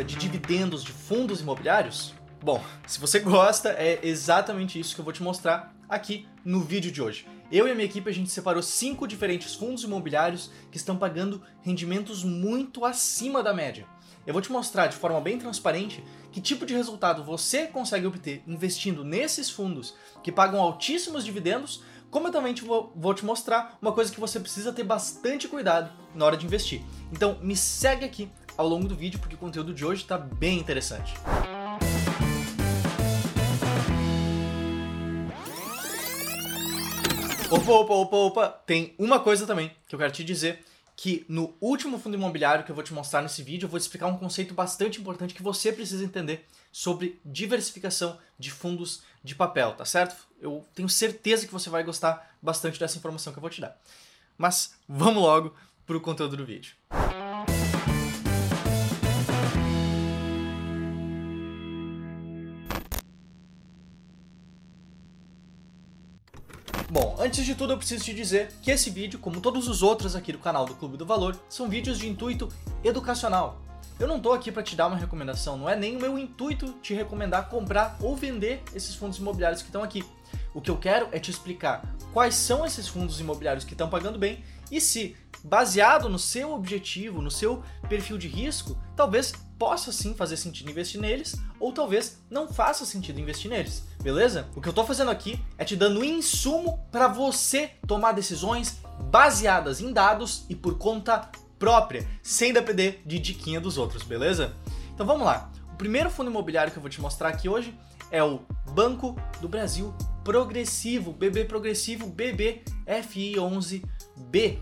gosta de dividendos de fundos imobiliários? Bom, se você gosta, é exatamente isso que eu vou te mostrar aqui no vídeo de hoje. Eu e a minha equipe a gente separou cinco diferentes fundos imobiliários que estão pagando rendimentos muito acima da média. Eu vou te mostrar de forma bem transparente que tipo de resultado você consegue obter investindo nesses fundos que pagam altíssimos dividendos, como eu também te vou, vou te mostrar uma coisa que você precisa ter bastante cuidado na hora de investir. Então me segue aqui ao longo do vídeo porque o conteúdo de hoje está bem interessante. Opa, opa, opa, opa, tem uma coisa também que eu quero te dizer que no último fundo imobiliário que eu vou te mostrar nesse vídeo, eu vou te explicar um conceito bastante importante que você precisa entender sobre diversificação de fundos de papel, tá certo? Eu tenho certeza que você vai gostar bastante dessa informação que eu vou te dar. Mas vamos logo para o conteúdo do vídeo. Antes de tudo eu preciso te dizer que esse vídeo, como todos os outros aqui do canal do Clube do Valor, são vídeos de intuito educacional. Eu não estou aqui para te dar uma recomendação, não é nem o meu intuito te recomendar comprar ou vender esses fundos imobiliários que estão aqui. O que eu quero é te explicar quais são esses fundos imobiliários que estão pagando bem e se, baseado no seu objetivo, no seu perfil de risco, talvez possa sim fazer sentido investir neles, ou talvez não faça sentido investir neles, beleza? O que eu tô fazendo aqui é te dando insumo para você tomar decisões baseadas em dados e por conta própria, sem depender de diquinha dos outros, beleza? Então vamos lá. O primeiro fundo imobiliário que eu vou te mostrar aqui hoje é o Banco do Brasil Progressivo, BB Progressivo BBFI11B.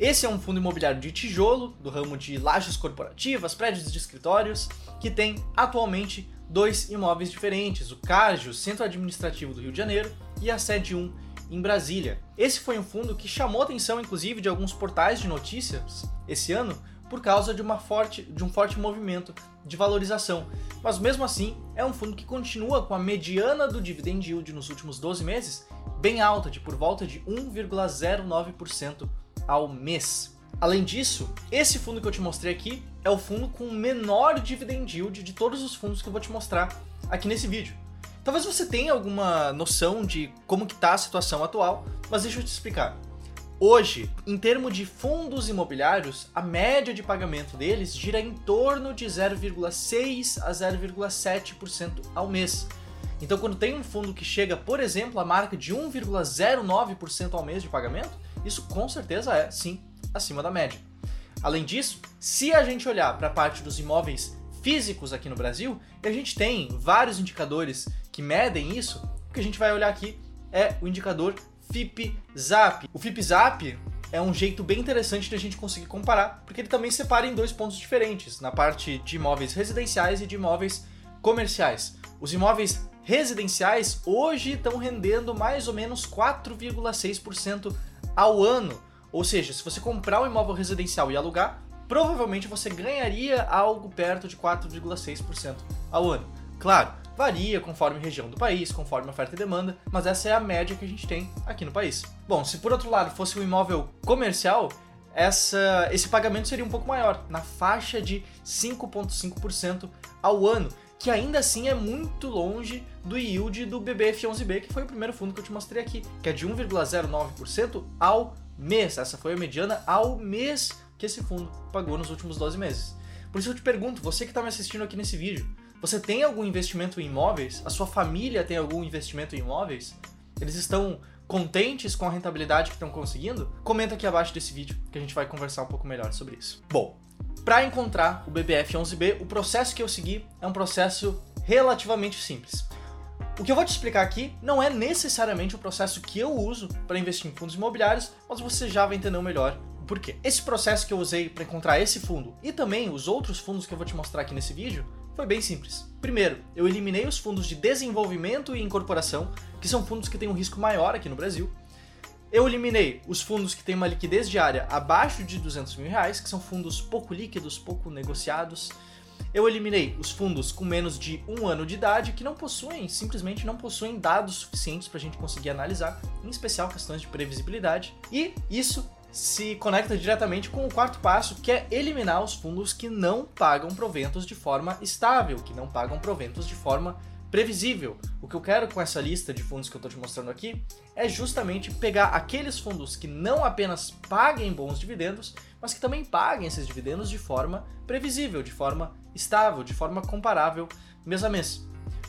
Esse é um fundo imobiliário de tijolo, do ramo de lajes corporativas, prédios de escritórios, que tem atualmente dois imóveis diferentes, o CARGE, o Centro Administrativo do Rio de Janeiro, e a sede 1 em Brasília. Esse foi um fundo que chamou atenção, inclusive, de alguns portais de notícias esse ano, por causa de, uma forte, de um forte movimento de valorização. Mas mesmo assim, é um fundo que continua com a mediana do dividend yield nos últimos 12 meses bem alta, de por volta de 1,09% ao mês. Além disso, esse fundo que eu te mostrei aqui é o fundo com o menor dividend yield de todos os fundos que eu vou te mostrar aqui nesse vídeo. Talvez você tenha alguma noção de como que está a situação atual, mas deixa eu te explicar. Hoje, em termos de fundos imobiliários, a média de pagamento deles gira em torno de 0,6 a 0,7% ao mês. Então, quando tem um fundo que chega, por exemplo, à marca de 1,09% ao mês de pagamento, isso com certeza é, sim, acima da média. Além disso, se a gente olhar para a parte dos imóveis físicos aqui no Brasil, a gente tem vários indicadores que medem isso. O que a gente vai olhar aqui é o indicador FIP-ZAP. O FIP-ZAP é um jeito bem interessante de a gente conseguir comparar, porque ele também separa em dois pontos diferentes, na parte de imóveis residenciais e de imóveis comerciais. Os imóveis residenciais hoje estão rendendo mais ou menos 4,6% ao ano. Ou seja, se você comprar um imóvel residencial e alugar, provavelmente você ganharia algo perto de 4,6% ao ano. Claro, varia conforme região do país, conforme oferta e demanda, mas essa é a média que a gente tem aqui no país. Bom, se por outro lado fosse um imóvel comercial, essa, esse pagamento seria um pouco maior, na faixa de 5,5% ao ano, que ainda assim é muito longe do yield do BBF11B, que foi o primeiro fundo que eu te mostrei aqui, que é de 1,09% ao mês. Essa foi a mediana ao mês que esse fundo pagou nos últimos 12 meses. Por isso eu te pergunto, você que está me assistindo aqui nesse vídeo, você tem algum investimento em imóveis? A sua família tem algum investimento em imóveis? Eles estão contentes com a rentabilidade que estão conseguindo? Comenta aqui abaixo desse vídeo que a gente vai conversar um pouco melhor sobre isso. Bom, para encontrar o BBF11B, o processo que eu segui é um processo relativamente simples. O que eu vou te explicar aqui não é necessariamente o processo que eu uso para investir em fundos imobiliários, mas você já vai entender melhor o porquê. Esse processo que eu usei para encontrar esse fundo e também os outros fundos que eu vou te mostrar aqui nesse vídeo foi bem simples. Primeiro, eu eliminei os fundos de desenvolvimento e incorporação, que são fundos que têm um risco maior aqui no Brasil, eu eliminei os fundos que têm uma liquidez diária abaixo de 200 mil reais, que são fundos pouco líquidos, pouco negociados. Eu eliminei os fundos com menos de um ano de idade, que não possuem, simplesmente não possuem dados suficientes para a gente conseguir analisar, em especial questões de previsibilidade. E isso se conecta diretamente com o quarto passo, que é eliminar os fundos que não pagam proventos de forma estável, que não pagam proventos de forma previsível. O que eu quero com essa lista de fundos que eu estou te mostrando aqui é justamente pegar aqueles fundos que não apenas paguem bons dividendos, mas que também paguem esses dividendos de forma previsível, de forma estável, de forma comparável mês a mês.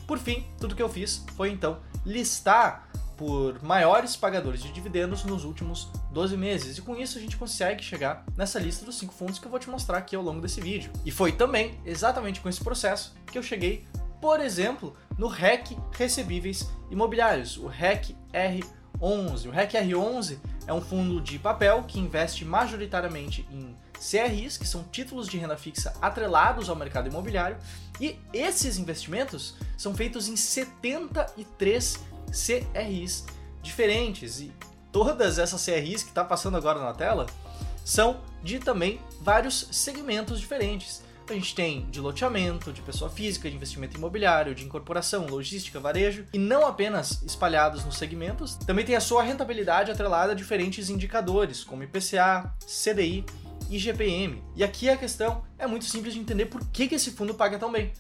Por fim, tudo que eu fiz foi então listar por maiores pagadores de dividendos nos últimos 12 meses. E com isso a gente consegue chegar nessa lista dos cinco fundos que eu vou te mostrar aqui ao longo desse vídeo. E foi também exatamente com esse processo que eu cheguei, por exemplo, no REC Recebíveis Imobiliários, o REC R11. O REC R11 é um fundo de papel que investe majoritariamente em CRIs, que são títulos de renda fixa atrelados ao mercado imobiliário, e esses investimentos são feitos em 73 CRIs diferentes. E todas essas CRIs que está passando agora na tela são de também vários segmentos diferentes. A gente tem de loteamento, de pessoa física, de investimento imobiliário, de incorporação, logística, varejo, e não apenas espalhados nos segmentos, também tem a sua rentabilidade atrelada a diferentes indicadores, como IPCA, CDI e GPM. E aqui a questão é muito simples de entender por que, que esse fundo paga tão bem.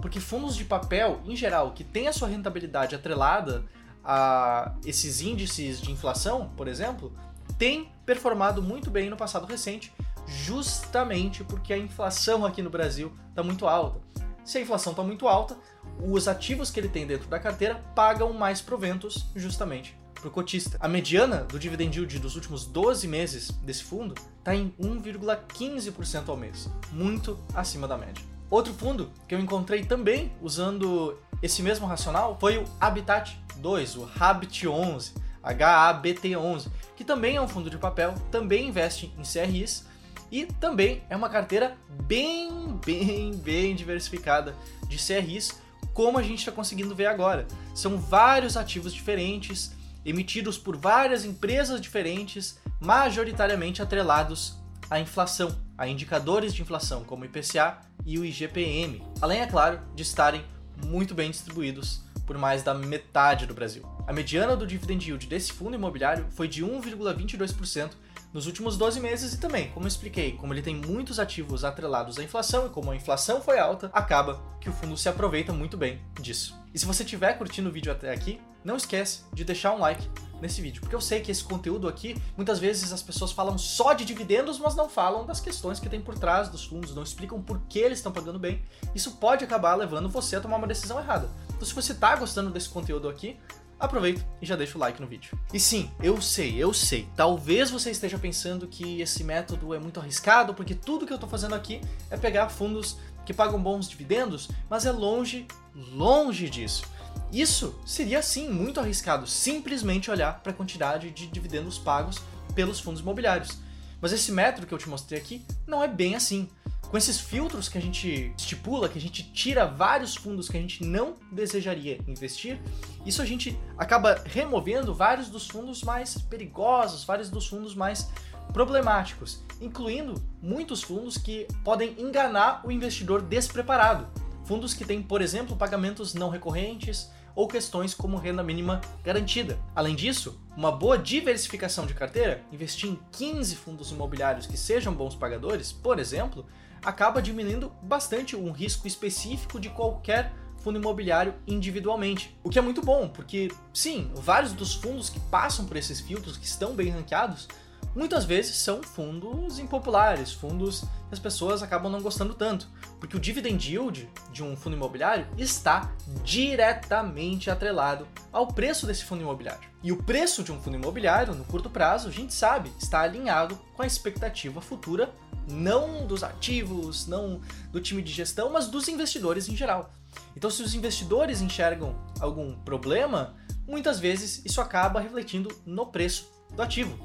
Porque fundos de papel, em geral, que tem a sua rentabilidade atrelada a esses índices de inflação, por exemplo, têm performado muito bem no passado recente, justamente porque a inflação aqui no Brasil está muito alta. Se a inflação está muito alta, os ativos que ele tem dentro da carteira pagam mais proventos justamente para o cotista. A mediana do dividend yield dos últimos 12 meses desse fundo está em 1,15% ao mês, muito acima da média. Outro fundo que eu encontrei também usando esse mesmo racional foi o Habitat 2, o Habit11, HABT11, que também é um fundo de papel, também investe em CRIs e também é uma carteira bem, bem, bem diversificada de CRIs, como a gente está conseguindo ver agora. São vários ativos diferentes, emitidos por várias empresas diferentes, majoritariamente atrelados à inflação, a indicadores de inflação como o IPCA e o IGPM, além, é claro, de estarem muito bem distribuídos por mais da metade do Brasil. A mediana do dividend yield desse fundo imobiliário foi de 1,22% nos últimos 12 meses e também, como expliquei, como ele tem muitos ativos atrelados à inflação e como a inflação foi alta, acaba que o fundo se aproveita muito bem disso. E se você estiver curtindo o vídeo até aqui, não esquece de deixar um like nesse vídeo, porque eu sei que esse conteúdo aqui, muitas vezes as pessoas falam só de dividendos, mas não falam das questões que tem por trás dos fundos, não explicam por que eles estão pagando bem. Isso pode acabar levando você a tomar uma decisão errada. Então se você está gostando desse conteúdo aqui, aproveita e já deixa o like no vídeo. E sim, eu sei, eu sei. Talvez você esteja pensando que esse método é muito arriscado, porque tudo que eu estou fazendo aqui é pegar fundos que pagam bons dividendos, mas é longe, longe disso. Isso seria sim muito arriscado, simplesmente olhar para a quantidade de dividendos pagos pelos fundos imobiliários. Mas esse método que eu te mostrei aqui não é bem assim. Com esses filtros que a gente estipula, que a gente tira vários fundos que a gente não desejaria investir, isso a gente acaba removendo vários dos fundos mais perigosos, vários dos fundos mais problemáticos, incluindo muitos fundos que podem enganar o investidor despreparado. Fundos que têm, por exemplo, pagamentos não recorrentes, ou questões como renda mínima garantida. Além disso, uma boa diversificação de carteira, investir em 15 fundos imobiliários que sejam bons pagadores, por exemplo, acaba diminuindo bastante um risco específico de qualquer fundo imobiliário individualmente. O que é muito bom, porque sim, vários dos fundos que passam por esses filtros, que estão bem ranqueados, muitas vezes são fundos impopulares, fundos que as pessoas acabam não gostando tanto, porque o dividend yield de um fundo imobiliário está diretamente atrelado ao preço desse fundo imobiliário. E o preço de um fundo imobiliário, no curto prazo, a gente sabe, está alinhado com a expectativa futura, não dos ativos, não do time de gestão, mas dos investidores em geral. Então, se os investidores enxergam algum problema, muitas vezes isso acaba refletindo no preço do ativo.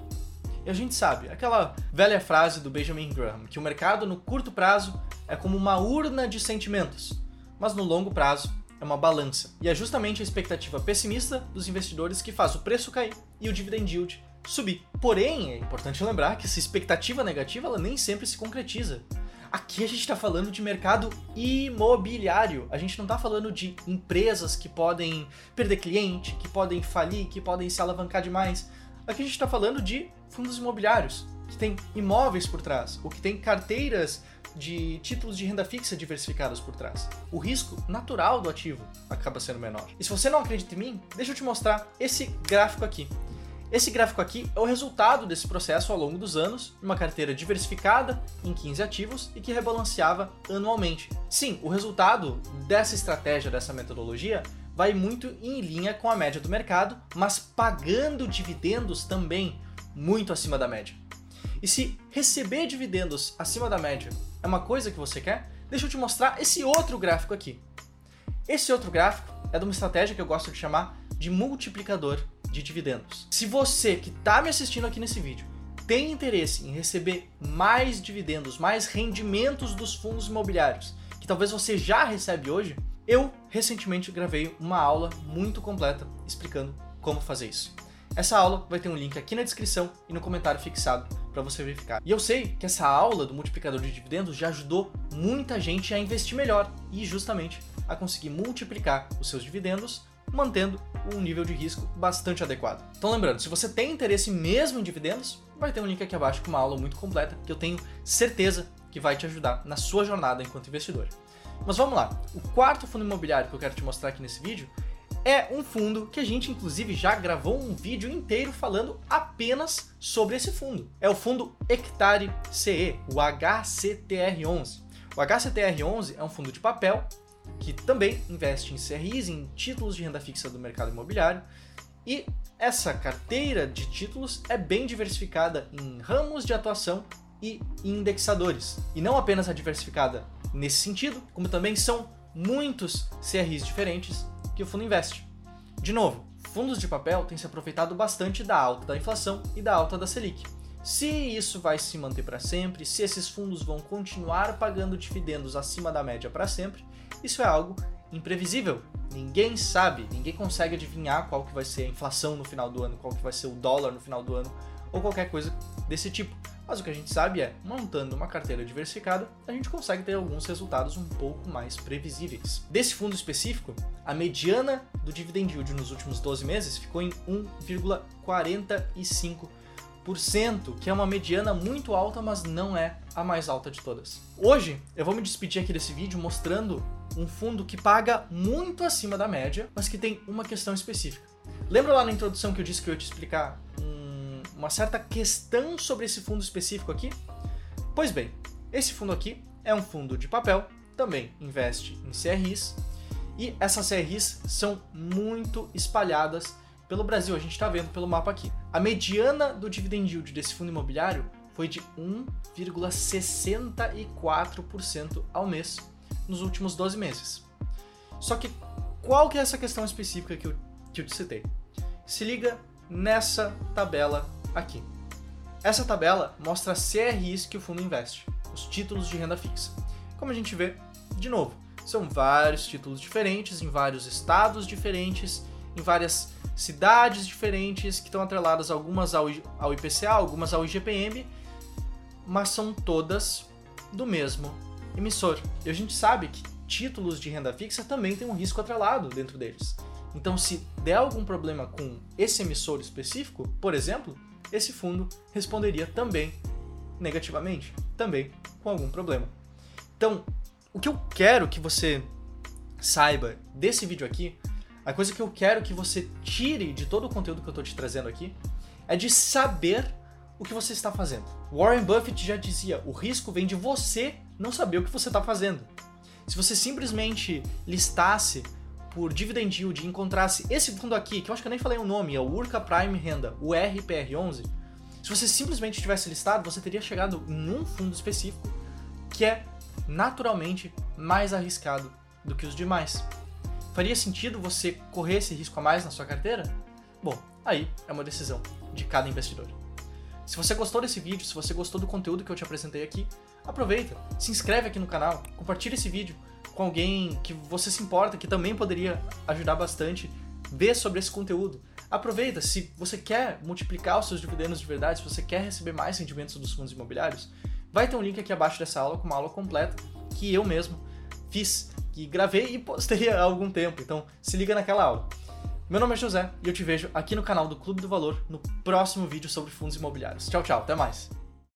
E a gente sabe, aquela velha frase do Benjamin Graham, que o mercado no curto prazo é como uma urna de sentimentos, mas no longo prazo é uma balança. E é justamente a expectativa pessimista dos investidores que faz o preço cair e o dividend yield subir. Porém, é importante lembrar que essa expectativa negativa ela nem sempre se concretiza. Aqui a gente está falando de mercado imobiliário. A gente não está falando de empresas que podem perder cliente, que podem falir, que podem se alavancar demais. Aqui a gente está falando de fundos imobiliários. que tem imóveis por trás, ou que tem carteiras de títulos de renda fixa diversificados por trás. O risco natural do ativo acaba sendo menor. E se você não acredita em mim, deixa eu te mostrar esse gráfico aqui. Esse gráfico aqui é o resultado desse processo ao longo dos anos, uma carteira diversificada em 15 ativos e que rebalanceava anualmente. Sim, o resultado dessa estratégia, dessa metodologia, vai muito em linha com a média do mercado, mas pagando dividendos também muito acima da média. E se receber dividendos acima da média é uma coisa que você quer, deixa eu te mostrar esse outro gráfico aqui. Esse outro gráfico é de uma estratégia que eu gosto de chamar de multiplicador de dividendos. Se você que está me assistindo aqui nesse vídeo tem interesse em receber mais dividendos, mais rendimentos dos fundos imobiliários, que talvez você já recebe hoje, eu recentemente gravei uma aula muito completa explicando como fazer isso. Essa aula vai ter um link aqui na descrição e no comentário fixado para você verificar. E eu sei que essa aula do multiplicador de dividendos já ajudou muita gente a investir melhor e justamente a conseguir multiplicar os seus dividendos mantendo um nível de risco bastante adequado. Então lembrando, se você tem interesse mesmo em dividendos, vai ter um link aqui abaixo com uma aula muito completa que eu tenho certeza que vai te ajudar na sua jornada enquanto investidor. Mas vamos lá, o quarto fundo imobiliário que eu quero te mostrar aqui nesse vídeo é um fundo que a gente inclusive já gravou um vídeo inteiro falando apenas sobre esse fundo. É o fundo Hectare CE, o HCTR11. O HCTR11 é um fundo de papel que também investe em CRIs, em títulos de renda fixa do mercado imobiliário. E essa carteira de títulos é bem diversificada em ramos de atuação e indexadores. E não apenas é diversificada nesse sentido, como também são muitos CRIs diferentes que o fundo investe. De novo, fundos de papel têm se aproveitado bastante da alta da inflação e da alta da Selic. Se isso vai se manter para sempre, se esses fundos vão continuar pagando dividendos acima da média para sempre, isso é algo imprevisível. Ninguém sabe, ninguém consegue adivinhar qual que vai ser a inflação no final do ano, qual que vai ser o dólar no final do ano ou qualquer coisa desse tipo. Mas o que a gente sabe é, montando uma carteira diversificada, a gente consegue ter alguns resultados um pouco mais previsíveis. Desse fundo específico, a mediana do dividend yield nos últimos 12 meses ficou em 1,45% que é uma mediana muito alta, mas não é a mais alta de todas. Hoje eu vou me despedir aqui desse vídeo mostrando um fundo que paga muito acima da média, mas que tem uma questão específica. Lembra lá na introdução que eu disse que eu ia te explicar um, uma certa questão sobre esse fundo específico aqui? Pois bem, esse fundo aqui é um fundo de papel, também investe em CRIs, e essas CRIs são muito espalhadas pelo Brasil, a gente está vendo pelo mapa aqui. A mediana do dividend yield desse fundo imobiliário foi de 1,64% ao mês nos últimos 12 meses. Só que qual que é essa questão específica que eu, que eu te citei? Se liga nessa tabela aqui. Essa tabela mostra as CRIs que o fundo investe, os títulos de renda fixa. Como a gente vê, de novo, são vários títulos diferentes, em vários estados diferentes, em várias cidades diferentes que estão atreladas algumas ao, ao IPCA, algumas ao IGPM, mas são todas do mesmo emissor. E a gente sabe que títulos de renda fixa também tem um risco atrelado dentro deles. Então, se der algum problema com esse emissor específico, por exemplo, esse fundo responderia também negativamente, também com algum problema. Então, o que eu quero que você saiba desse vídeo aqui a coisa que eu quero que você tire de todo o conteúdo que eu estou te trazendo aqui é de saber o que você está fazendo. Warren Buffett já dizia: o risco vem de você não saber o que você está fazendo. Se você simplesmente listasse por dividend yield e encontrasse esse fundo aqui, que eu acho que eu nem falei o nome, é o Urca Prime Renda, o RPR11, se você simplesmente tivesse listado, você teria chegado em um fundo específico que é naturalmente mais arriscado do que os demais. Faria sentido você correr esse risco a mais na sua carteira? Bom, aí é uma decisão de cada investidor. Se você gostou desse vídeo, se você gostou do conteúdo que eu te apresentei aqui, aproveita, se inscreve aqui no canal, compartilha esse vídeo com alguém que você se importa, que também poderia ajudar bastante, ver sobre esse conteúdo. Aproveita, se você quer multiplicar os seus dividendos de verdade, se você quer receber mais rendimentos dos fundos imobiliários, vai ter um link aqui abaixo dessa aula com uma aula completa que eu mesmo fiz que gravei e postei há algum tempo, então se liga naquela aula. Meu nome é José e eu te vejo aqui no canal do Clube do Valor no próximo vídeo sobre fundos imobiliários. Tchau, tchau, até mais!